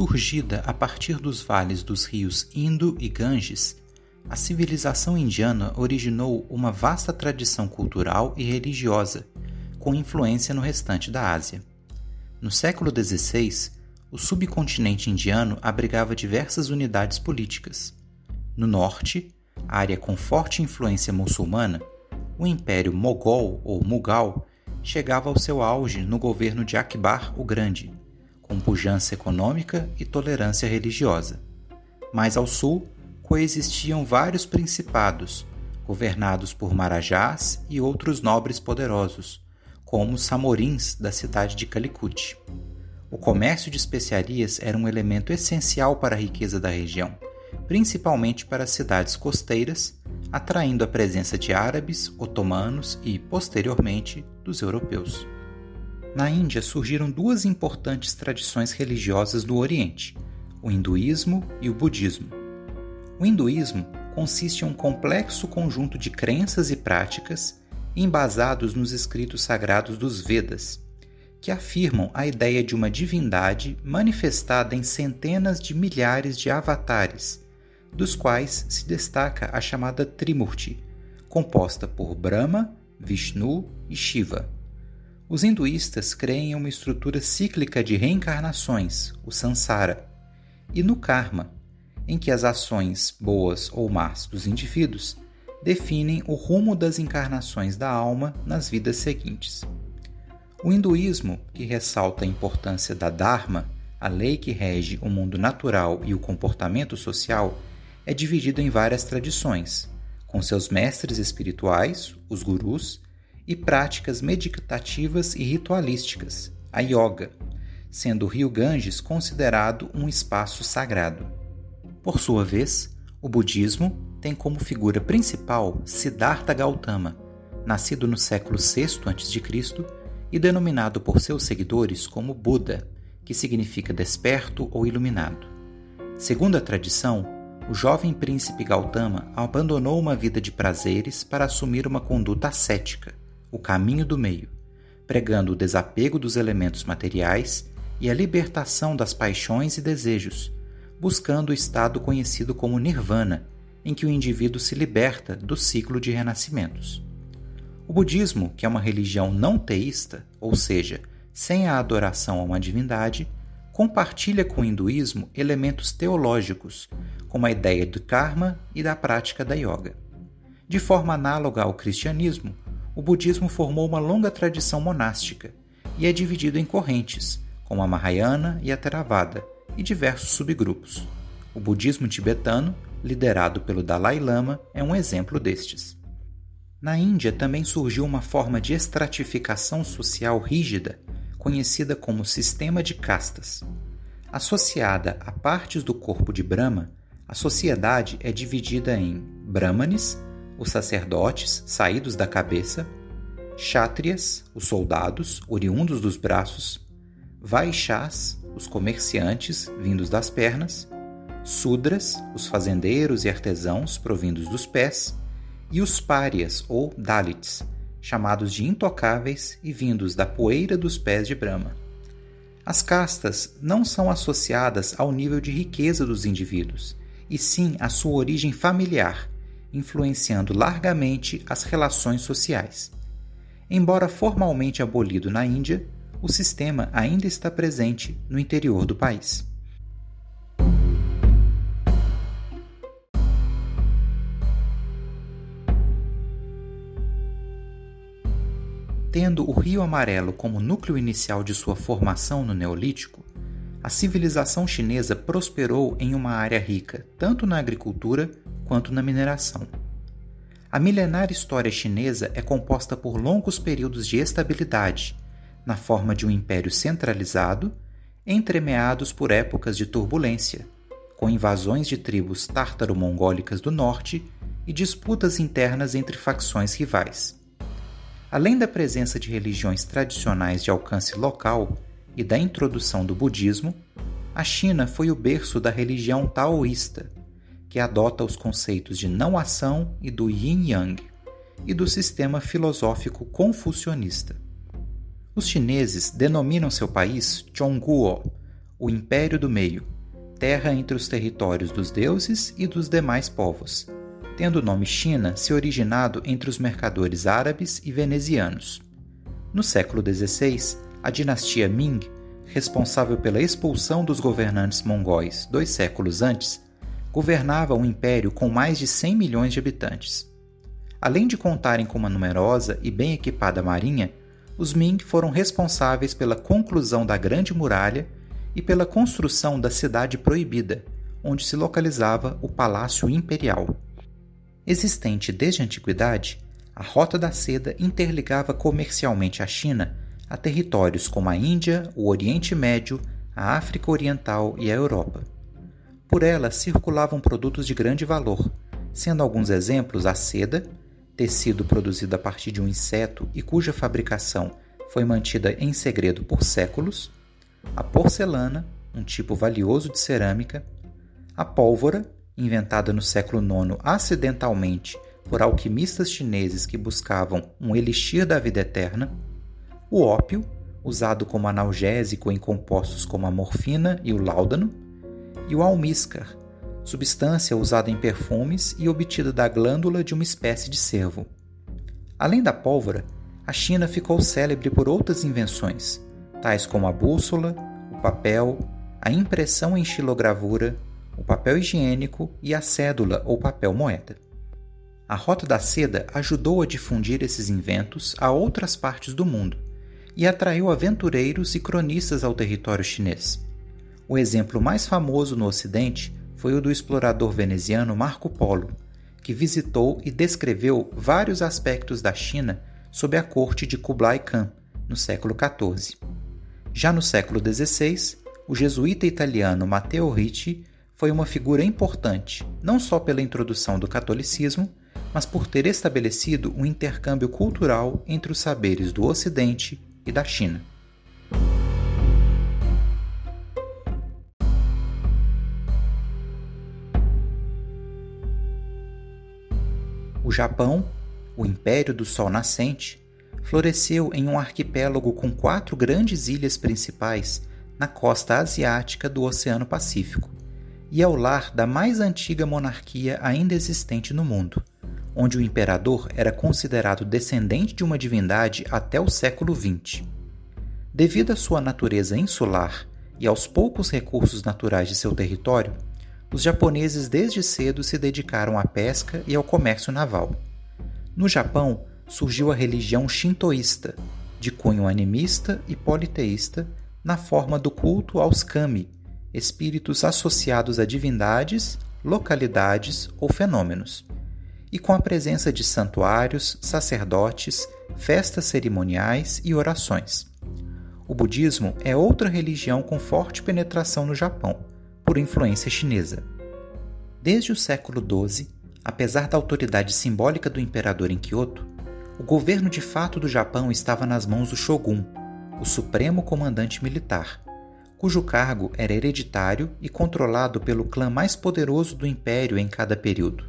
Surgida a partir dos vales dos rios Indo e Ganges, a civilização indiana originou uma vasta tradição cultural e religiosa, com influência no restante da Ásia. No século XVI, o subcontinente indiano abrigava diversas unidades políticas. No norte, área com forte influência muçulmana, o Império Mogol ou Mughal chegava ao seu auge no governo de Akbar o Grande, com pujança econômica e tolerância religiosa. Mais ao sul, coexistiam vários principados, governados por marajás e outros nobres poderosos, como os samorins da cidade de Calicut. O comércio de especiarias era um elemento essencial para a riqueza da região, principalmente para as cidades costeiras, atraindo a presença de árabes, otomanos e, posteriormente, dos europeus. Na Índia surgiram duas importantes tradições religiosas do Oriente, o hinduísmo e o budismo. O hinduísmo consiste em um complexo conjunto de crenças e práticas embasados nos escritos sagrados dos Vedas, que afirmam a ideia de uma divindade manifestada em centenas de milhares de avatares, dos quais se destaca a chamada Trimurti, composta por Brahma, Vishnu e Shiva. Os hinduístas creem em uma estrutura cíclica de reencarnações, o samsara, e no karma, em que as ações boas ou más dos indivíduos definem o rumo das encarnações da alma nas vidas seguintes. O hinduísmo, que ressalta a importância da Dharma, a lei que rege o mundo natural e o comportamento social, é dividido em várias tradições, com seus mestres espirituais, os gurus, e práticas meditativas e ritualísticas, a yoga, sendo o rio Ganges considerado um espaço sagrado. Por sua vez, o budismo tem como figura principal Siddhartha Gautama, nascido no século VI a.C. e denominado por seus seguidores como Buda, que significa desperto ou iluminado. Segundo a tradição, o jovem príncipe Gautama abandonou uma vida de prazeres para assumir uma conduta ascética, o caminho do meio, pregando o desapego dos elementos materiais e a libertação das paixões e desejos, buscando o estado conhecido como nirvana, em que o indivíduo se liberta do ciclo de renascimentos. O budismo, que é uma religião não teísta, ou seja, sem a adoração a uma divindade, compartilha com o hinduísmo elementos teológicos, como a ideia do karma e da prática da yoga. De forma análoga ao cristianismo, o budismo formou uma longa tradição monástica e é dividido em correntes, como a Mahayana e a Theravada, e diversos subgrupos. O budismo tibetano, liderado pelo Dalai Lama, é um exemplo destes. Na Índia também surgiu uma forma de estratificação social rígida, conhecida como sistema de castas. Associada a partes do corpo de Brahma, a sociedade é dividida em Brahmanes, os sacerdotes saídos da cabeça, Kshatriyas, os soldados oriundos dos braços, Vaixás, os comerciantes vindos das pernas, Sudras, os fazendeiros e artesãos provindos dos pés, e os párias ou Dalits, chamados de intocáveis e vindos da poeira dos pés de Brahma. As castas não são associadas ao nível de riqueza dos indivíduos, e sim à sua origem familiar, influenciando largamente as relações sociais. Embora formalmente abolido na Índia, o sistema ainda está presente no interior do país. Tendo o Rio Amarelo como núcleo inicial de sua formação no Neolítico, a civilização chinesa prosperou em uma área rica tanto na agricultura quanto na mineração. A milenar história chinesa é composta por longos períodos de estabilidade, na forma de um império centralizado, entremeados por épocas de turbulência, com invasões de tribos tártaro-mongólicas do norte e disputas internas entre facções rivais. Além da presença de religiões tradicionais de alcance local e da introdução do budismo, a China foi o berço da religião taoísta, que adota os conceitos de não ação e do yin-yang, e do sistema filosófico confucionista. Os chineses denominam seu país Zhongguo, o Império do Meio, terra entre os territórios dos deuses e dos demais povos, tendo o nome China se originado entre os mercadores árabes e venezianos. No século XVI, a dinastia Ming, responsável pela expulsão dos governantes mongóis dois séculos antes, governava um império com mais de 100 milhões de habitantes. Além de contarem com uma numerosa e bem equipada marinha, os Ming foram responsáveis pela conclusão da Grande Muralha e pela construção da Cidade Proibida, onde se localizava o Palácio Imperial. Existente desde a antiguidade, a Rota da Seda interligava comercialmente a China a territórios como a Índia, o Oriente Médio, a África Oriental e a Europa. Por ela circulavam produtos de grande valor, sendo alguns exemplos a seda, tecido produzido a partir de um inseto e cuja fabricação foi mantida em segredo por séculos, a porcelana, um tipo valioso de cerâmica, a pólvora, inventada no século IX acidentalmente por alquimistas chineses que buscavam um elixir da vida eterna, o ópio, usado como analgésico em compostos como a morfina e o láudano, e o almíscar, substância usada em perfumes e obtida da glândula de uma espécie de cervo. Além da pólvora, a China ficou célebre por outras invenções, tais como a bússola, o papel, a impressão em xilogravura, o papel higiênico e a cédula ou papel moeda. A Rota da Seda ajudou a difundir esses inventos a outras partes do mundo e atraiu aventureiros e cronistas ao território chinês. O exemplo mais famoso no Ocidente foi o do explorador veneziano Marco Polo, que visitou e descreveu vários aspectos da China sob a corte de Kublai Khan, no século XIV. Já no século XVI, o jesuíta italiano Matteo Ricci foi uma figura importante, não só pela introdução do catolicismo, mas por ter estabelecido um intercâmbio cultural entre os saberes do Ocidente e da China. O Japão, o Império do Sol Nascente, floresceu em um arquipélago com quatro grandes ilhas principais na costa asiática do Oceano Pacífico, e é o lar da mais antiga monarquia ainda existente no mundo, onde o imperador era considerado descendente de uma divindade até o século XX. Devido à sua natureza insular e aos poucos recursos naturais de seu território, os japoneses desde cedo se dedicaram à pesca e ao comércio naval. No Japão, surgiu a religião shintoísta, de cunho animista e politeísta, na forma do culto aos kami, espíritos associados a divindades, localidades ou fenômenos, e com a presença de santuários, sacerdotes, festas cerimoniais e orações. O budismo é outra religião com forte penetração no Japão por influência chinesa. Desde o século XII, apesar da autoridade simbólica do imperador em Kyoto, o governo de fato do Japão estava nas mãos do shogun, o supremo comandante militar, cujo cargo era hereditário e controlado pelo clã mais poderoso do império em cada período.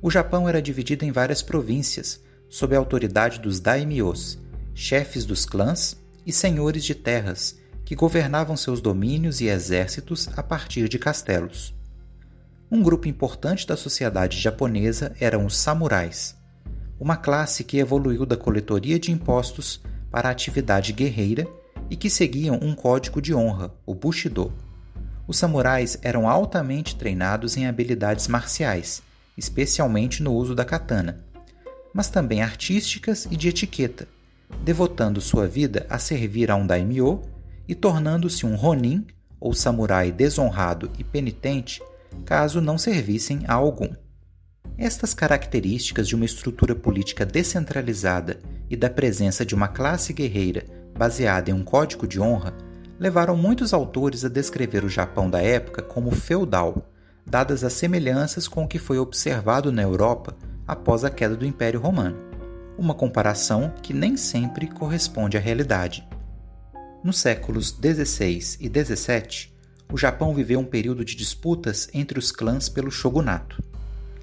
O Japão era dividido em várias províncias, sob a autoridade dos daimyos, chefes dos clãs e senhores de terras, que governavam seus domínios e exércitos a partir de castelos. Um grupo importante da sociedade japonesa eram os samurais, uma classe que evoluiu da coletoria de impostos para a atividade guerreira e que seguiam um código de honra, o Bushido. Os samurais eram altamente treinados em habilidades marciais, especialmente no uso da katana, mas também artísticas e de etiqueta, devotando sua vida a servir a um daimyo e tornando-se um Ronin, ou samurai desonrado e penitente, caso não servissem a algum. Estas características de uma estrutura política descentralizada e da presença de uma classe guerreira baseada em um código de honra levaram muitos autores a descrever o Japão da época como feudal, dadas as semelhanças com o que foi observado na Europa após a queda do Império Romano. Uma comparação que nem sempre corresponde à realidade. Nos séculos XVI e XVII, o Japão viveu um período de disputas entre os clãs pelo shogunato.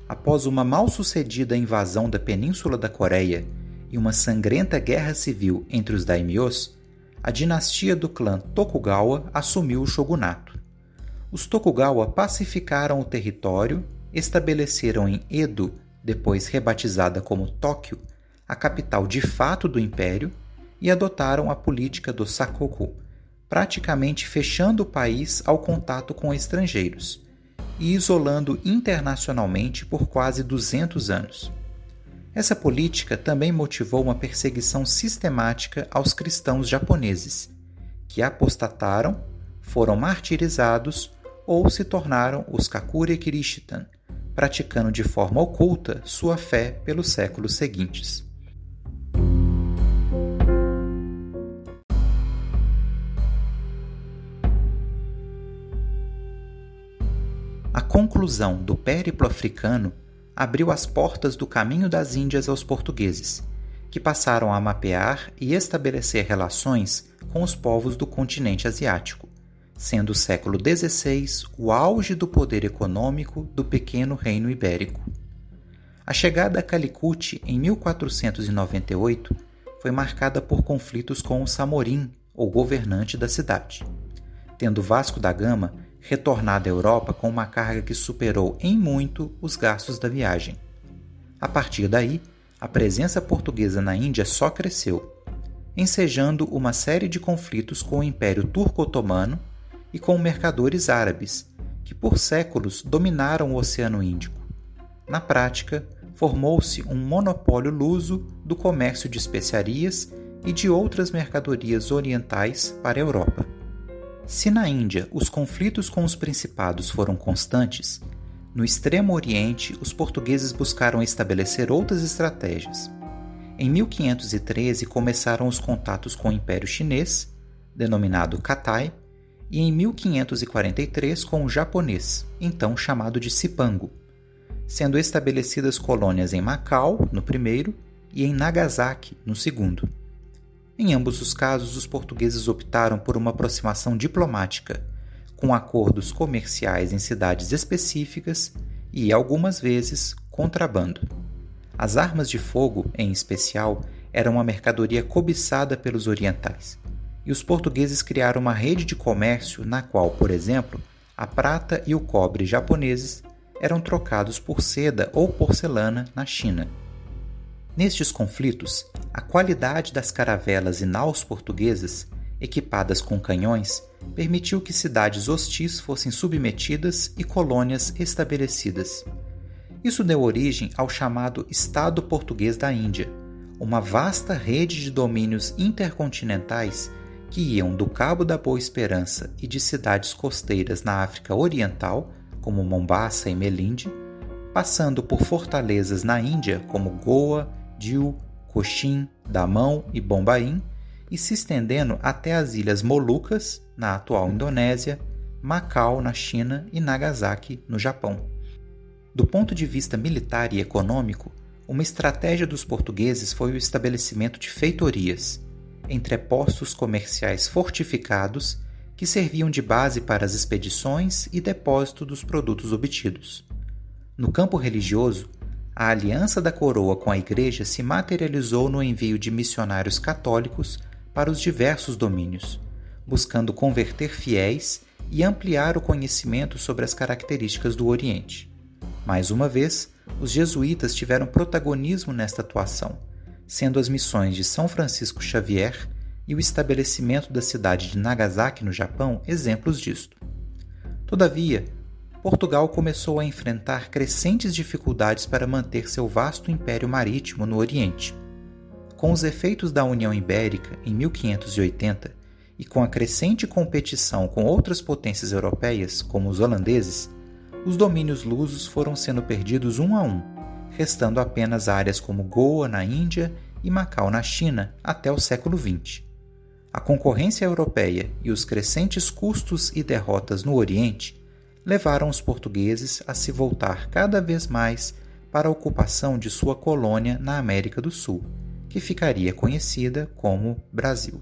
Após uma mal-sucedida invasão da Península da Coreia e uma sangrenta guerra civil entre os daimyos, a dinastia do clã Tokugawa assumiu o shogunato. Os Tokugawa pacificaram o território, estabeleceram em Edo, depois rebatizada como Tóquio, a capital de fato do império, e adotaram a política do Sakoku, praticamente fechando o país ao contato com estrangeiros e isolando internacionalmente por quase 200 anos. Essa política também motivou uma perseguição sistemática aos cristãos japoneses, que apostataram, foram martirizados ou se tornaram os Kakure Kirishitan, praticando de forma oculta sua fé pelos séculos seguintes. Conclusão do périplo africano abriu as portas do caminho das Índias aos portugueses, que passaram a mapear e estabelecer relações com os povos do continente asiático, sendo o século XVI o auge do poder econômico do pequeno reino ibérico. A chegada a Calicut em 1498 foi marcada por conflitos com o Samorim, ou governante da cidade, tendo Vasco da Gama retornado à Europa com uma carga que superou em muito os gastos da viagem. A partir daí, a presença portuguesa na Índia só cresceu, ensejando uma série de conflitos com o Império Turco-Otomano e com mercadores árabes, que por séculos dominaram o Oceano Índico. Na prática, formou-se um monopólio luso do comércio de especiarias e de outras mercadorias orientais para a Europa. Se na Índia os conflitos com os principados foram constantes, no Extremo Oriente os portugueses buscaram estabelecer outras estratégias. Em 1513 começaram os contatos com o Império Chinês, denominado Katai, e em 1543 com o japonês, então chamado de Cipango, sendo estabelecidas colônias em Macau, no primeiro, e em Nagasaki, no segundo. Em ambos os casos, os portugueses optaram por uma aproximação diplomática, com acordos comerciais em cidades específicas e, algumas vezes, contrabando. As armas de fogo, em especial, eram uma mercadoria cobiçada pelos orientais, e os portugueses criaram uma rede de comércio na qual, por exemplo, a prata e o cobre japoneses eram trocados por seda ou porcelana na China. Nestes conflitos, a qualidade das caravelas e naus portuguesas, equipadas com canhões, permitiu que cidades hostis fossem submetidas e colônias estabelecidas. Isso deu origem ao chamado Estado Português da Índia, uma vasta rede de domínios intercontinentais que iam do Cabo da Boa Esperança e de cidades costeiras na África Oriental, como Mombasa e Melinde, passando por fortalezas na Índia como Goa, Diu, Cochin, Damão e Bombaim, e se estendendo até as ilhas Molucas, na atual Indonésia, Macau, na China e Nagasaki, no Japão. Do ponto de vista militar e econômico, uma estratégia dos portugueses foi o estabelecimento de feitorias, entrepostos comerciais fortificados que serviam de base para as expedições e depósito dos produtos obtidos. No campo religioso, a aliança da coroa com a Igreja se materializou no envio de missionários católicos para os diversos domínios, buscando converter fiéis e ampliar o conhecimento sobre as características do Oriente. Mais uma vez, os jesuítas tiveram protagonismo nesta atuação, sendo as missões de São Francisco Xavier e o estabelecimento da cidade de Nagasaki, no Japão, exemplos disto. Todavia, Portugal começou a enfrentar crescentes dificuldades para manter seu vasto império marítimo no Oriente. Com os efeitos da União Ibérica em 1580 e com a crescente competição com outras potências europeias, como os holandeses, os domínios lusos foram sendo perdidos um a um, restando apenas áreas como Goa na Índia e Macau na China até o século XX. A concorrência europeia e os crescentes custos e derrotas no Oriente levaram os portugueses a se voltar cada vez mais para a ocupação de sua colônia na América do Sul, que ficaria conhecida como Brasil.